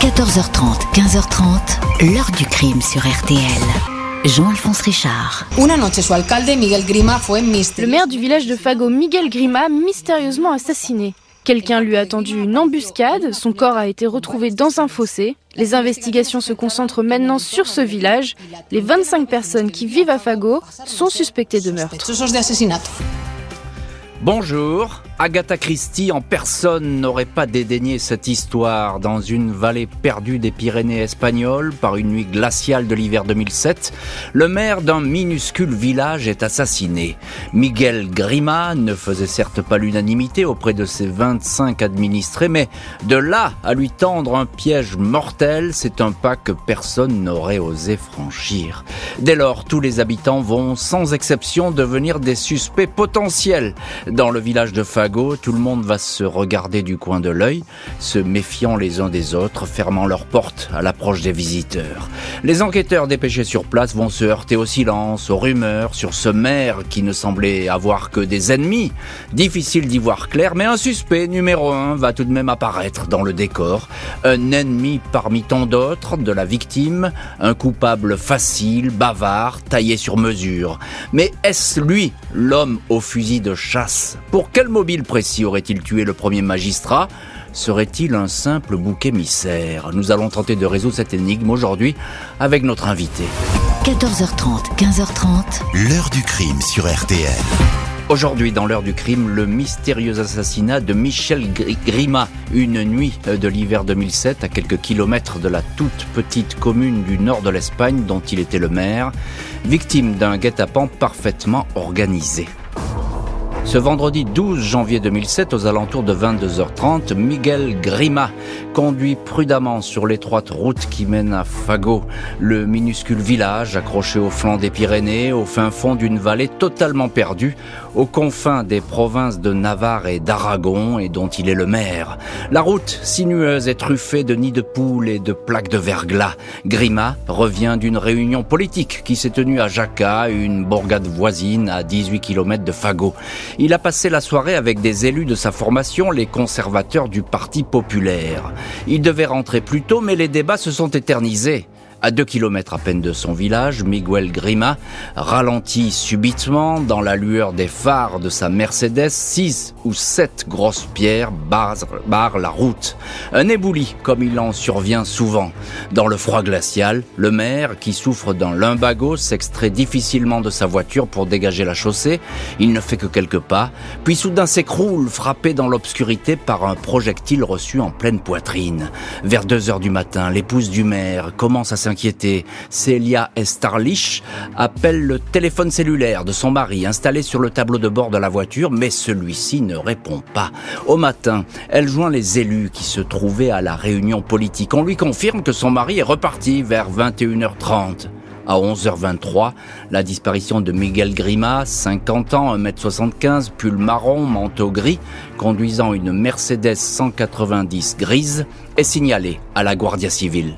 14h30, 15h30, l'heure du crime sur RTL. Jean-Alphonse Richard. Le maire du village de Fago, Miguel Grima, mystérieusement assassiné. Quelqu'un lui a tendu une embuscade, son corps a été retrouvé dans un fossé. Les investigations se concentrent maintenant sur ce village. Les 25 personnes qui vivent à Fago sont suspectées de meurtre. Bonjour. Agatha Christie en personne n'aurait pas dédaigné cette histoire. Dans une vallée perdue des Pyrénées espagnoles par une nuit glaciale de l'hiver 2007, le maire d'un minuscule village est assassiné. Miguel Grima ne faisait certes pas l'unanimité auprès de ses 25 administrés, mais de là à lui tendre un piège mortel, c'est un pas que personne n'aurait osé franchir. Dès lors, tous les habitants vont sans exception devenir des suspects potentiels. Dans le village de Fag tout le monde va se regarder du coin de l'œil, se méfiant les uns des autres, fermant leurs portes à l'approche des visiteurs. Les enquêteurs dépêchés sur place vont se heurter au silence, aux rumeurs sur ce maire qui ne semblait avoir que des ennemis. Difficile d'y voir clair, mais un suspect numéro un va tout de même apparaître dans le décor. Un ennemi parmi tant d'autres de la victime, un coupable facile, bavard, taillé sur mesure. Mais est-ce lui, l'homme au fusil de chasse? Pour quel mobile précis aurait-il tué le premier magistrat? Serait-il un simple bouc émissaire? Nous allons tenter de résoudre cette énigme aujourd'hui avec notre invité. 14h30, 15h30. L'heure du crime sur RTL. Aujourd'hui, dans l'heure du crime, le mystérieux assassinat de Michel Grima, une nuit de l'hiver 2007, à quelques kilomètres de la toute petite commune du nord de l'Espagne dont il était le maire, victime d'un guet-apens parfaitement organisé. Ce vendredi 12 janvier 2007, aux alentours de 22h30, Miguel Grima conduit prudemment sur l'étroite route qui mène à Fago, le minuscule village accroché au flanc des Pyrénées, au fin fond d'une vallée totalement perdue, aux confins des provinces de Navarre et d'Aragon et dont il est le maire. La route sinueuse est truffée de nids de poules et de plaques de verglas. Grima revient d'une réunion politique qui s'est tenue à Jaca, une bourgade voisine à 18 km de Fago. Il a passé la soirée avec des élus de sa formation, les conservateurs du Parti populaire. Il devait rentrer plus tôt, mais les débats se sont éternisés. À deux kilomètres à peine de son village, Miguel Grima ralentit subitement dans la lueur des phares de sa Mercedes. Six ou sept grosses pierres barrent, la route. Un éboulis, comme il en survient souvent. Dans le froid glacial, le maire, qui souffre d'un lumbago, s'extrait difficilement de sa voiture pour dégager la chaussée. Il ne fait que quelques pas, puis soudain s'écroule, frappé dans l'obscurité par un projectile reçu en pleine poitrine. Vers deux heures du matin, l'épouse du maire commence à inquiétée. Célia Estarlich appelle le téléphone cellulaire de son mari installé sur le tableau de bord de la voiture, mais celui-ci ne répond pas. Au matin, elle joint les élus qui se trouvaient à la réunion politique. On lui confirme que son mari est reparti vers 21h30. À 11h23, la disparition de Miguel Grima, 50 ans, 1m75, pull marron, manteau gris, conduisant une Mercedes 190 grise, est signalée à la Guardia Civile.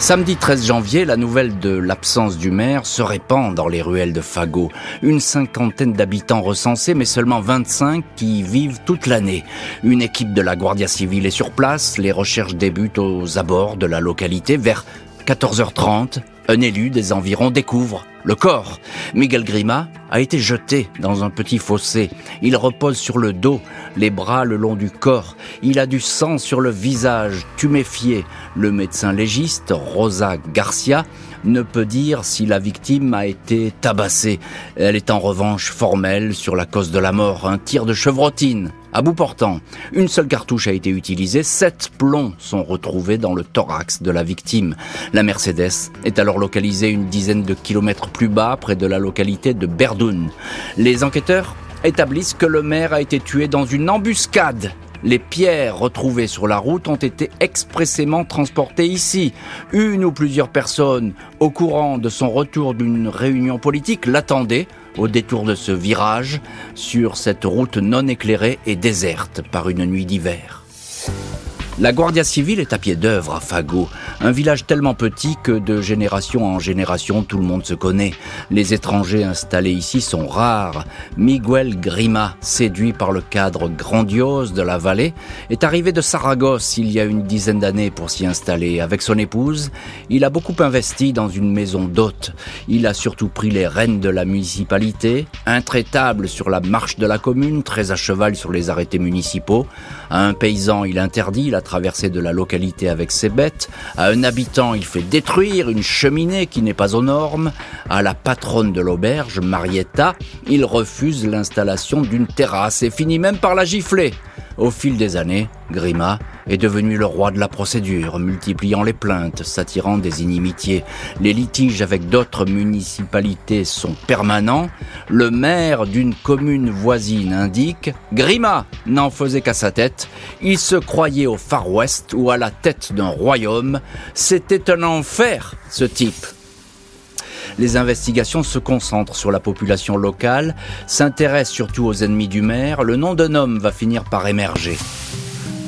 Samedi 13 janvier, la nouvelle de l'absence du maire se répand dans les ruelles de Fago. Une cinquantaine d'habitants recensés, mais seulement 25 qui vivent toute l'année. Une équipe de la Guardia Civile est sur place. Les recherches débutent aux abords de la localité vers 14h30. Un élu des environs découvre le corps. Miguel Grima a été jeté dans un petit fossé. Il repose sur le dos, les bras le long du corps. Il a du sang sur le visage, tuméfié. Le médecin légiste, Rosa Garcia, ne peut dire si la victime a été tabassée. Elle est en revanche formelle sur la cause de la mort, un tir de chevrotine. À bout portant, une seule cartouche a été utilisée, sept plombs sont retrouvés dans le thorax de la victime. La Mercedes est alors localisée une dizaine de kilomètres plus bas, près de la localité de Berdoun. Les enquêteurs établissent que le maire a été tué dans une embuscade les pierres retrouvées sur la route ont été expressément transportées ici. Une ou plusieurs personnes au courant de son retour d'une réunion politique l'attendaient au détour de ce virage sur cette route non éclairée et déserte par une nuit d'hiver. La Guardia Civile est à pied d'œuvre à Fago, un village tellement petit que de génération en génération tout le monde se connaît. Les étrangers installés ici sont rares. Miguel Grima, séduit par le cadre grandiose de la vallée, est arrivé de Saragosse il y a une dizaine d'années pour s'y installer. Avec son épouse, il a beaucoup investi dans une maison d'hôtes. Il a surtout pris les rênes de la municipalité, intraitable sur la marche de la commune, très à cheval sur les arrêtés municipaux. À un paysan, il interdit la traversée de la localité avec ses bêtes. À un habitant, il fait détruire une cheminée qui n'est pas aux normes. À la patronne de l'auberge, Marietta, il refuse l'installation d'une terrasse et finit même par la gifler. Au fil des années, Grima est devenu le roi de la procédure, multipliant les plaintes, s'attirant des inimitiés. Les litiges avec d'autres municipalités sont permanents. Le maire d'une commune voisine indique Grima n'en faisait qu'à sa tête. Il se croyait au Far West ou à la tête d'un royaume. C'était un enfer, ce type. Les investigations se concentrent sur la population locale, s'intéressent surtout aux ennemis du maire. Le nom d'un homme va finir par émerger.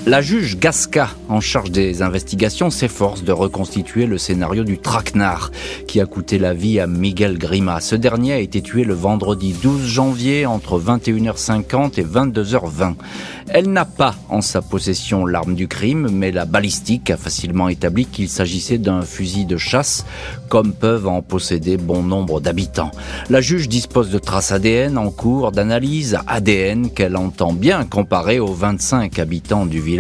La juge Gasca, en charge des investigations, s'efforce de reconstituer le scénario du traquenard qui a coûté la vie à Miguel Grima. Ce dernier a été tué le vendredi 12 janvier entre 21h50 et 22h20. Elle n'a pas en sa possession l'arme du crime, mais la balistique a facilement établi qu'il s'agissait d'un fusil de chasse, comme peuvent en posséder bon nombre d'habitants. La juge dispose de traces ADN en cours d'analyse ADN qu'elle entend bien comparer aux 25 habitants du village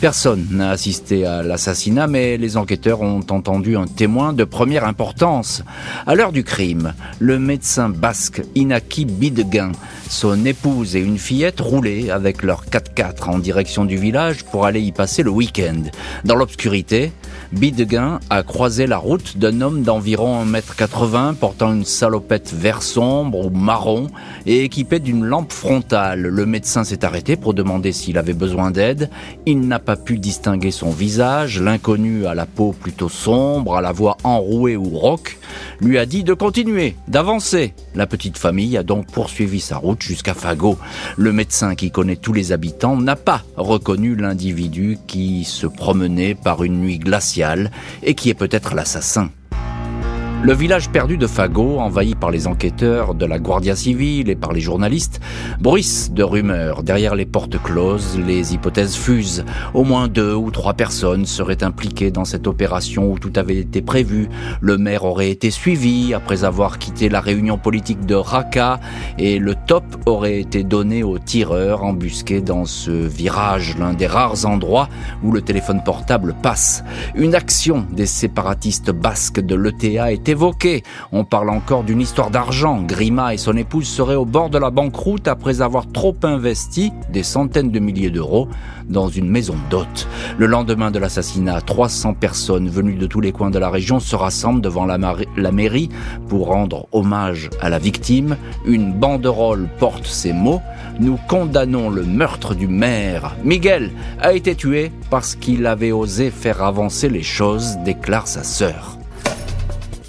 Personne n'a assisté à l'assassinat, mais les enquêteurs ont entendu un témoin de première importance. À l'heure du crime, le médecin basque Inaki Bideguin, son épouse et une fillette roulaient avec leur 4x4 en direction du village pour aller y passer le week-end. Dans l'obscurité, Bideguin a croisé la route d'un homme d'environ 1m80 portant une salopette vert sombre ou marron et équipé d'une lampe frontale. Le médecin s'est arrêté pour demander s'il avait besoin d'aide. Il n'a pas pu distinguer son visage. L'inconnu à la peau plutôt sombre, à la voix enrouée ou rauque, lui a dit de continuer, d'avancer. La petite famille a donc poursuivi sa route jusqu'à Fago. Le médecin qui connaît tous les habitants n'a pas reconnu l'individu qui se promenait par une nuit glaciale et qui est peut-être l'assassin. Le village perdu de Fago, envahi par les enquêteurs de la Guardia Civile et par les journalistes, bruisse de rumeurs. Derrière les portes closes, les hypothèses fusent. Au moins deux ou trois personnes seraient impliquées dans cette opération où tout avait été prévu. Le maire aurait été suivi après avoir quitté la réunion politique de Raqqa et le top aurait été donné aux tireurs embusqués dans ce virage, l'un des rares endroits où le téléphone portable passe. Une action des séparatistes basques de l'ETA était On parle encore d'une histoire d'argent. Grima et son épouse seraient au bord de la banqueroute après avoir trop investi des centaines de milliers d'euros dans une maison d'hôtes. Le lendemain de l'assassinat, 300 personnes venues de tous les coins de la région se rassemblent devant la, la mairie pour rendre hommage à la victime. Une banderole porte ces mots. Nous condamnons le meurtre du maire. Miguel a été tué parce qu'il avait osé faire avancer les choses, déclare sa sœur.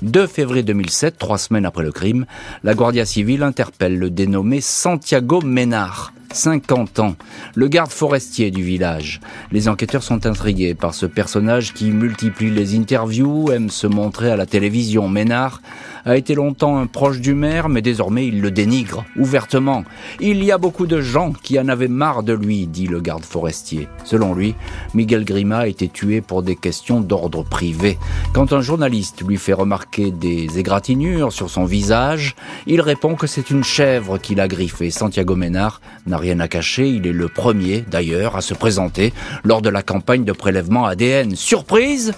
2 février 2007, trois semaines après le crime, la Guardia Civile interpelle le dénommé Santiago Ménard. 50 ans, le garde forestier du village. Les enquêteurs sont intrigués par ce personnage qui multiplie les interviews, aime se montrer à la télévision. Ménard a été longtemps un proche du maire, mais désormais il le dénigre ouvertement. Il y a beaucoup de gens qui en avaient marre de lui, dit le garde forestier. Selon lui, Miguel Grima a été tué pour des questions d'ordre privé. Quand un journaliste lui fait remarquer des égratignures sur son visage, il répond que c'est une chèvre qui l'a griffé. Santiago Ménard n'a rien à cacher, il est le premier d'ailleurs à se présenter lors de la campagne de prélèvement ADN. Surprise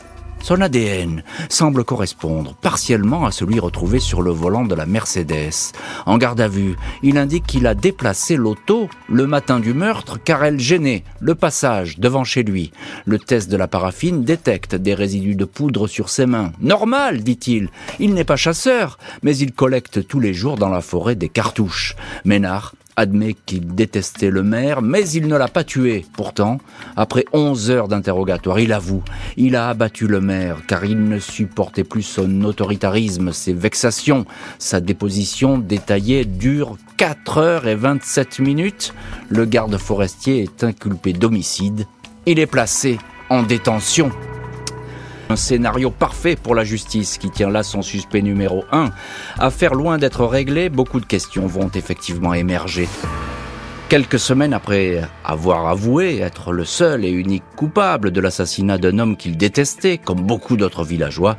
son ADN semble correspondre partiellement à celui retrouvé sur le volant de la Mercedes. En garde à vue, il indique qu'il a déplacé l'auto le matin du meurtre car elle gênait le passage devant chez lui. Le test de la paraffine détecte des résidus de poudre sur ses mains. Normal, dit-il. Il, n'est pas chasseur, mais il collecte tous les jours dans la forêt des cartouches. Ménard admet qu'il détestait le maire, mais il ne l'a pas tué. Pourtant, après 11 heures d'interrogatoire, il avoue, il a abattu le maire, car il ne supportait plus son autoritarisme, ses vexations. Sa déposition détaillée dure 4 heures et 27 minutes. Le garde forestier est inculpé d'homicide Il est placé en détention. Un scénario parfait pour la justice qui tient là son suspect numéro 1. Affaire loin d'être réglée, beaucoup de questions vont effectivement émerger. Quelques semaines après avoir avoué être le seul et unique coupable de l'assassinat d'un homme qu'il détestait, comme beaucoup d'autres villageois,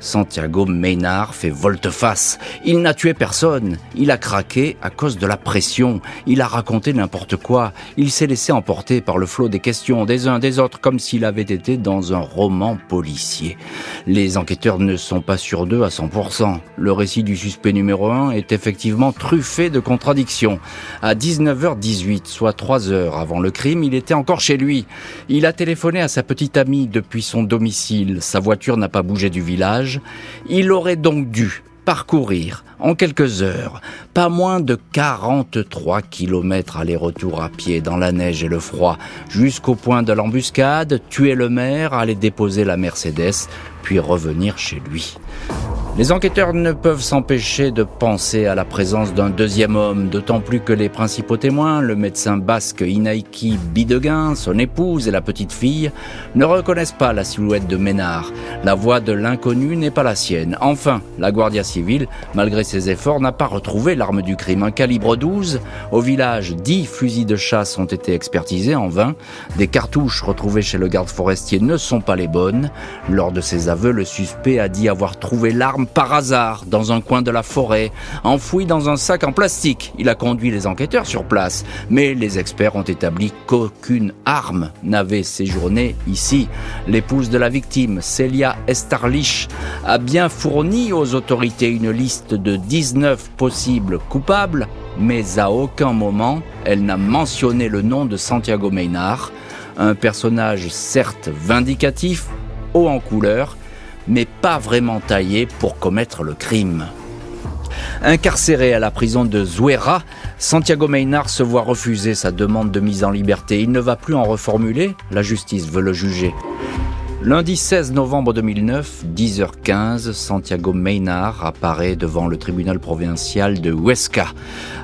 Santiago Maynard fait volte-face. Il n'a tué personne. Il a craqué à cause de la pression. Il a raconté n'importe quoi. Il s'est laissé emporter par le flot des questions des uns des autres comme s'il avait été dans un roman policier. Les enquêteurs ne sont pas sûrs d'eux à 100%. Le récit du suspect numéro 1 est effectivement truffé de contradictions. À 19h18, soit 3 heures avant le crime, il était encore chez lui. Il a téléphoné à sa petite amie depuis son domicile. Sa voiture n'a pas bougé du village il aurait donc dû parcourir en quelques heures pas moins de 43 kilomètres aller-retour à pied dans la neige et le froid jusqu'au point de l'embuscade, tuer le maire, aller déposer la Mercedes, puis revenir chez lui. Les enquêteurs ne peuvent s'empêcher de penser à la présence d'un deuxième homme, d'autant plus que les principaux témoins, le médecin basque Inaiki Bideguin, son épouse et la petite fille, ne reconnaissent pas la silhouette de Ménard. La voix de l'inconnu n'est pas la sienne. Enfin, la Guardia civile, malgré ses efforts, n'a pas retrouvé l'arme du crime. Un calibre 12. Au village, 10 fusils de chasse ont été expertisés en vain. Des cartouches retrouvées chez le garde forestier ne sont pas les bonnes. Lors de ses aveux, le suspect a dit avoir trouvé l'arme par hasard dans un coin de la forêt, enfoui dans un sac en plastique. Il a conduit les enquêteurs sur place, mais les experts ont établi qu'aucune arme n'avait séjourné ici. L'épouse de la victime, Celia Estarlich, a bien fourni aux autorités une liste de 19 possibles coupables, mais à aucun moment elle n'a mentionné le nom de Santiago Maynard, un personnage certes vindicatif, haut en couleur, mais pas vraiment taillé pour commettre le crime. Incarcéré à la prison de Zuera, Santiago Maynard se voit refuser sa demande de mise en liberté. Il ne va plus en reformuler, la justice veut le juger. Lundi 16 novembre 2009, 10h15, Santiago Maynard apparaît devant le tribunal provincial de Huesca.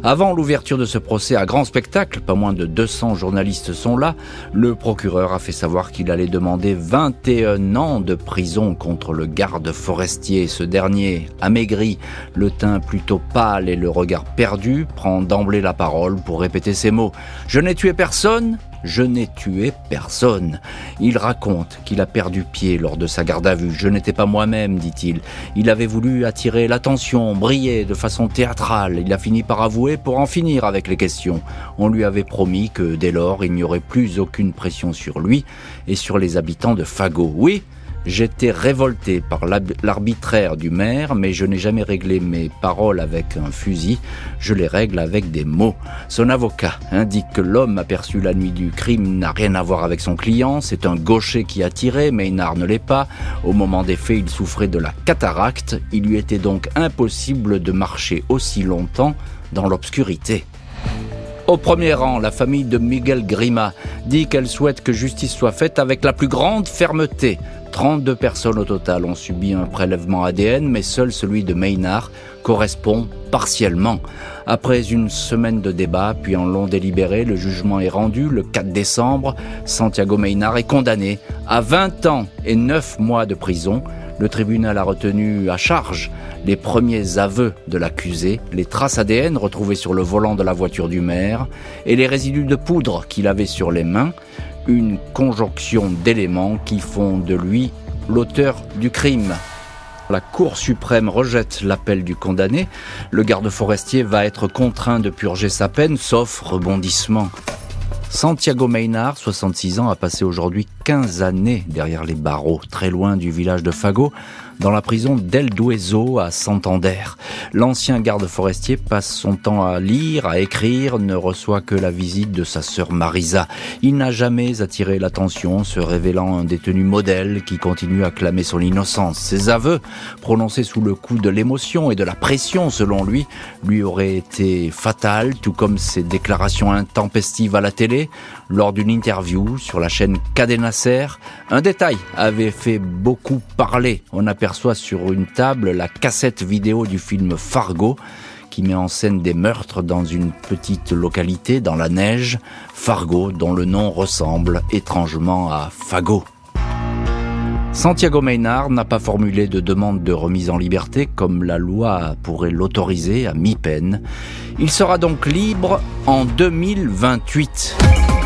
Avant l'ouverture de ce procès à grand spectacle, pas moins de 200 journalistes sont là, le procureur a fait savoir qu'il allait demander 21 ans de prison contre le garde forestier. Ce dernier, amaigri, le teint plutôt pâle et le regard perdu, prend d'emblée la parole pour répéter ces mots. Je n'ai tué personne, je n'ai tué personne. Il raconte qu'il a perdu pied lors de sa garde à vue. Je n'étais pas moi-même, dit-il. Il avait voulu attirer l'attention, briller de façon théâtrale. Il a fini par avouer pour en finir avec les questions. On lui avait promis que dès lors, il n'y aurait plus aucune pression sur lui et sur les habitants de Fago. Oui, J'étais révolté par l'arbitraire du maire, mais je n'ai jamais réglé mes paroles avec un fusil, je les règle avec des mots. Son avocat indique que l'homme aperçu la nuit du crime n'a rien à voir avec son client, c'est un gaucher qui a tiré, mais Maynard ne l'est pas. Au moment des faits, il souffrait de la cataracte, il lui était donc impossible de marcher aussi longtemps dans l'obscurité. Au premier rang, la famille de Miguel Grima dit qu'elle souhaite que justice soit faite avec la plus grande fermeté. 32 personnes au total ont subi un prélèvement ADN, mais seul celui de Maynard correspond partiellement. Après une semaine de débat, puis en long délibéré, le jugement est rendu le 4 décembre. Santiago Maynard est condamné à 20 ans et 9 mois de prison. Le tribunal a retenu à charge les premiers aveux de l'accusé, les traces ADN retrouvées sur le volant de la voiture du maire et les résidus de poudre qu'il avait sur les mains une conjonction d'éléments qui font de lui l'auteur du crime. La Cour suprême rejette l'appel du condamné. Le garde forestier va être contraint de purger sa peine, sauf rebondissement. Santiago Maynard, 66 ans, a passé aujourd'hui 15 années derrière les barreaux, très loin du village de Fago, dans la prison d'El Dueso à Santander. L'ancien garde forestier passe son temps à lire, à écrire, ne reçoit que la visite de sa sœur Marisa. Il n'a jamais attiré l'attention, se révélant un détenu modèle qui continue à clamer son innocence. Ses aveux, prononcés sous le coup de l'émotion et de la pression selon lui, lui auraient été fatals, tout comme ses déclarations intempestives à la télé. Lors d'une interview sur la chaîne Cadenacer, un détail avait fait beaucoup parler. On aperçoit sur une table la cassette vidéo du film Fargo qui met en scène des meurtres dans une petite localité dans la neige, Fargo, dont le nom ressemble étrangement à Fagot. Santiago Maynard n'a pas formulé de demande de remise en liberté comme la loi pourrait l'autoriser à mi-peine. Il sera donc libre en 2028.